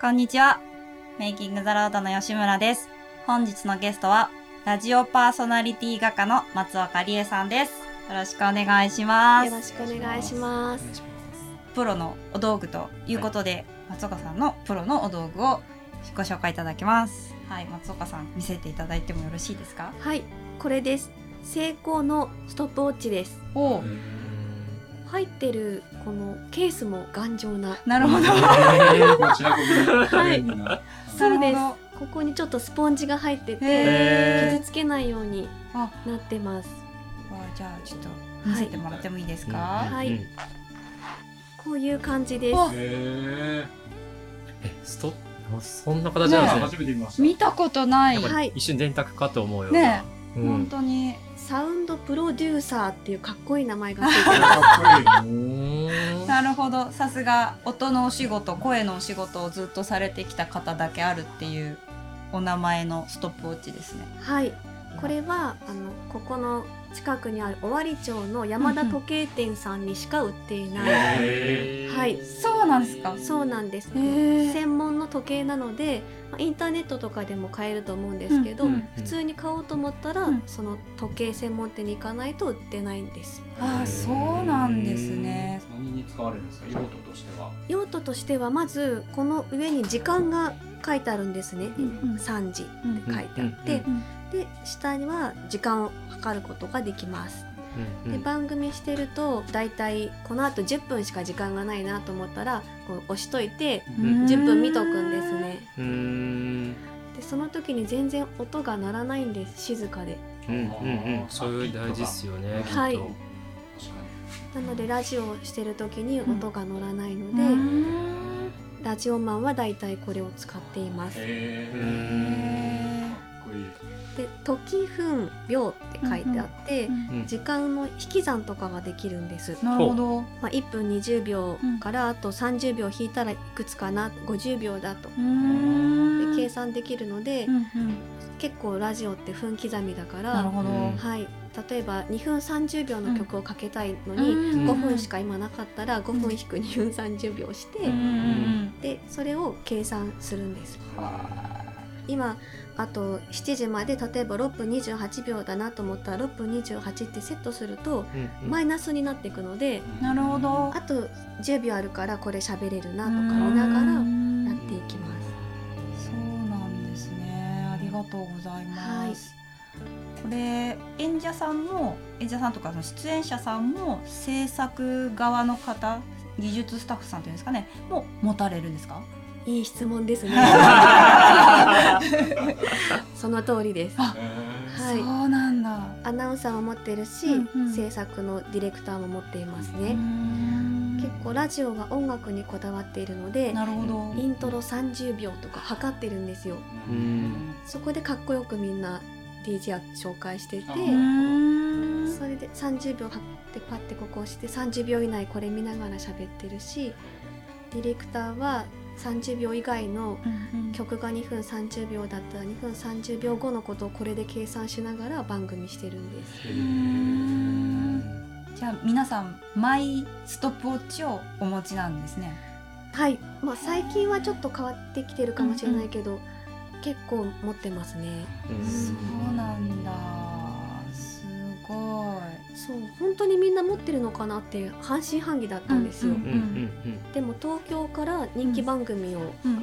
こんにちは。メイキングザロードの吉村です。本日のゲストは、ラジオパーソナリティ画家の松岡理恵さんです。よろしくお願いしますよ。ろしくお願いします。プロのお道具ということで、松岡さんのプロのお道具をご紹介いただきます。はい、松岡さん見せていただいてもよろしいですか？はい、これです。セイコーのストップウォッチです。お入ってるこのケースも頑丈な。なるほど。はいな そうでするほど。ここにちょっとスポンジが入っててへ傷つけないようにあ、なってます。わじゃあちょっと見せてもらってもいいですか、はいうんこういう感じです。わえ、ストそんな形なんですね。初めて見た。見たことない。一瞬電卓かと思うような。ねうん本当に。サウンドプロデューサーっていうかっこいい名前がついてます。かっこいい。うーんなるほど。さすが音のお仕事、声のお仕事をずっとされてきた方だけあるっていうお名前のストップウォッチですね。はい、これはあのここの近くにある尾張町の山田時計店さんにしか売っていない。はいそうなんですか。そうなんです。へー専門の時計なので、まあインターネットとかでも買えると思うんですけど、うんうん普通に買おうと思ったら、うんその時計専門店に行かないと売ってないんです。あ、そうなんですね。何に使われるんですか。用途としては？用途としてはまずこの上に時間が書いてあるんですね。うんうん3時って書いてあって、うんうんで下には時間を測ることができます。うんで番組してるとだいたいこのあと10分しか時間がないなと思ったらこう押しといてうん10分見とくんですね。うーんでその時に全然音が鳴らないんです静かで。うんうんうんそういう大事ですよねきっとはいなのでラジオをしてる時に音が乗らないのうで、んラジオマンはだいたいこれを使っています。に。へうえ。んかっこいい。で時分秒って書いてあって、うん時間の引き算とかができるんです。なるほど。まあ、1分20秒からあと30秒引いたらいくつかな50秒だと。うん。で計算できるので、うんうん。結構ラジオって分刻みだから、なるほど。うんはい、例えば2分30秒の曲をかけたいのに、うん5分しか今なかったら5分引く2分30秒して、うんうんでそれを計算するんです。うんは今あと7時まで例えば6分28秒だなと思ったら6分28ってセットするとうんマイナスになっていくのであなるほど。あと10秒あるからこれ喋れるなとか見ながらやっていきます。そうなんですね。ありがとうございます。これ演者さんも演者さんとかその出演者さんも制作側の方技術スタッフさんっていうんですかねも持たれるんですか？いい質問ですね。その通りです。あはいそうなんだ。アナウンサーも持ってるし、うんうん制作のディレクターも持っていますね。結結構ラジオは音楽にこだわっているのでなるほど。イントロ30秒とか測ってるんですようんそこでかっこよくみんな DJ は紹介しててそれで30秒測ってパッてここ押して30秒以内これ見ながら喋ってるしディレクターは30秒以外のうんうん。曲が2分30秒だったら2分30秒後のことをこれで計算しながら番組してるんです。じゃあ皆さんマイストップウォッチをお持ちなんですね。はい、まあ、最近はちょっと変わってきてるかもしれないけど、結構持ってますね。そうなんだ。すごい。そう本当にみんな持ってるのかなって半信半疑だったんですよ、うんうんうんでも東京から人気番組を、うんあの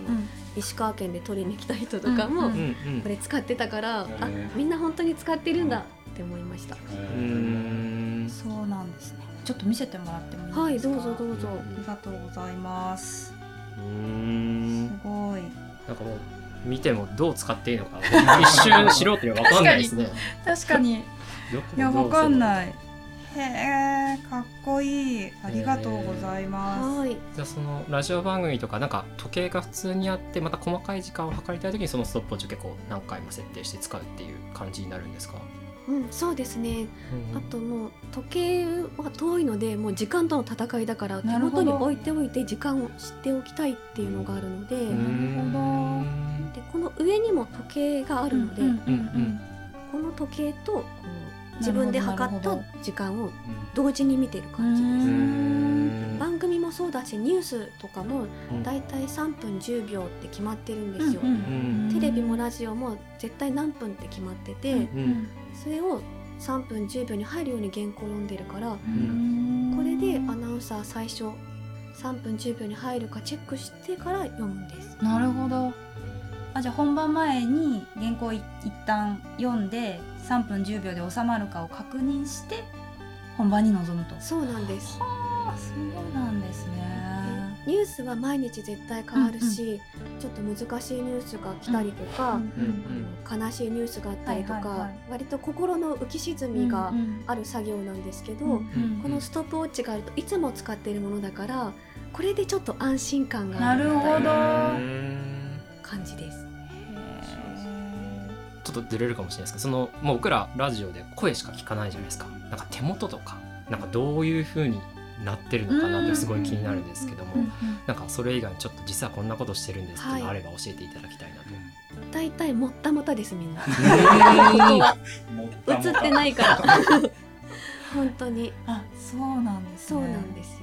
石川県で撮りに来た人とかも、うんうんうんうんこれ使ってたから、あへーみんな本当に使ってるんだって思いました、うーんそうなんですね。ちょっと見せてもらってもいいですか？はいどうぞどうぞ、ありがとうございます。すんごい。なんかもう見てもどう使っていいのか一瞬素人には分かんないですね。確かに。いや、わかんい。ない。へえ、かっこいい。ありがとうございます。はいじゃあそのラジオ番組とかなんか時計が普通にあってまた細かい時間を測りたい時にそのストップウォッチを結構何回も設定して使うっていう感じになるんですか？うん、そうですねうんあともう時計は遠いのでもう時間との戦いだから手なるほど元に置いておいて時間を知っておきたいっていうのがあるので、うーんでこの上にも時計があるので、うんうんうんこの時計とこの自分で測った時間を同時に見てるう感じです。ん。番組もそうだしニュースとかもうん。だいたい3分10秒って決まってるんですよ。んテレビもラジオも絶対何分って決まってて、うんそれを3分10秒に入るように原稿を読んでるからうん。これでアナウンサー最初3分10秒に入るかチェックしてから読むんです。なるほどあじゃあ本番前に原稿い一旦読んで3分10秒で収まるかを確認して本番に臨むと。そうなんです。あそうなんですね。ニュースは毎日絶対変わるし、ちょっと難しいニュースが来たりとか、うん悲しいニュースがあったりとか、はいはいはい。割と心の浮き沈みがうんうん。ある作業なんですけど、うんこのストップウォッチがあるといつも使っているものだからこれでちょっと安心感があるな。るほど感じです。ちょっとずれるかもしれないですけどそのもう僕らラジオで声しか聞かないじゃないですかなんか手元とかなんかどういう風になってるのかなってすごい気になるんですけども、うんうんなんかそれ以外にちょっと実はこんなことしてるんですっていうのがあれば教えていただきたいなと。だいたいもったもたですみんな。映ってないから。本当にあそうなんですそうねなんですよ。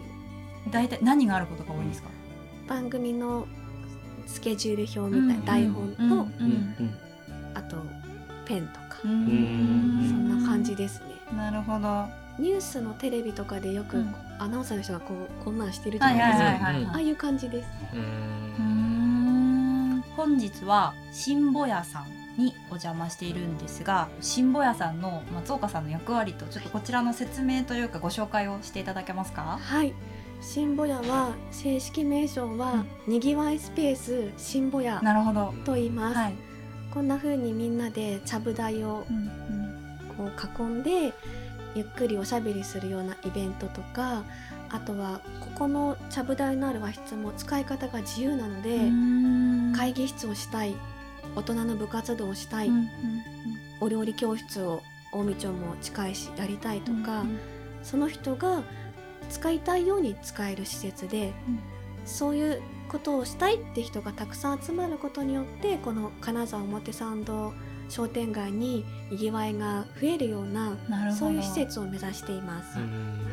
大体何があることが多いんですか？番組のスケジュール表みたいな台本と、あとペンとか、そんな感じですね。なるほど。ニュースのテレビとかでよく、うん。アナウンサーの人がこうこんなんしてるじゃはいないですか。ああいう感じです。本日は新保屋さんにお邪魔しているんですが新保屋さんの松岡さんの役割とちょっとこちらの説明というかご紹介をしていただけますか？はい。新ボヤは正式名称は、にぎわいスペース新ボヤなるほど。と言います。はい、こんな風にみんなでちゃぶ台をうんこう囲んでゆっくりおしゃべりするようなイベントとかあとはここのちゃぶ台のある和室も使い方が自由なので、うん。会議室をしたい大人の部活動をしたい、うんうんお料理教室を近江町も近いしやりたいとか、うん。その人が使いたいように使える施設で、うん。そういうことをしたいって人がたくさん集まることによってこの金沢表参道商店街ににぎわいが増えるようなそういう施設を目指しています。あ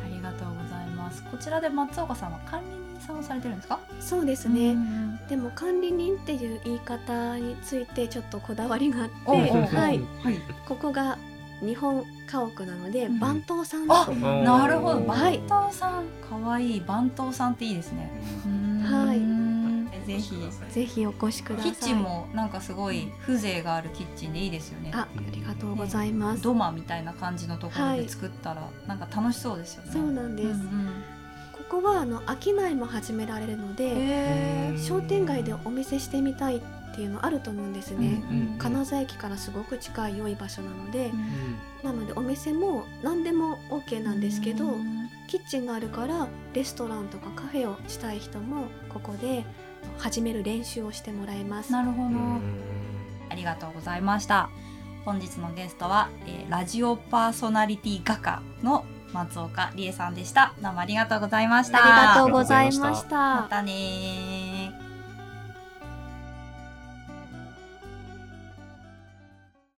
りがとうございます。こちらで松岡さんは管理人さんをされてるんですか？そうですね、うん。でも管理人っていう言い方についてちょっとこだわりがあって、はい、はい。ここが日本家屋なので、うん。番頭さんあとなるほど。はい番頭さんかわいい番頭さんっていいですね。はい。ぜひ。ぜひ。お越しください。キッチンもなんかすごい風情があるキッチンでいいですよね。あありがとうございます、土間みたいな感じのところで作ったらなんか楽しそうですよね。そうなんです、んここはあの商いも始められるので、商店街でお店してみたいっていうのあると思うんですね、うん金沢駅からすごく近い良い場所なので。う、ん。なのでお店も何でも OK なんですけど、うんキッチンがあるからレストランとかカフェをしたい人もここで始める練習をしてもらいます。なるほど。うん。ありがとうございました。本日のゲストは、えーラジオパーソナリティ画家の松岡理恵さんでした。どうもありがとうございました。ありがとうございました。ま。たねー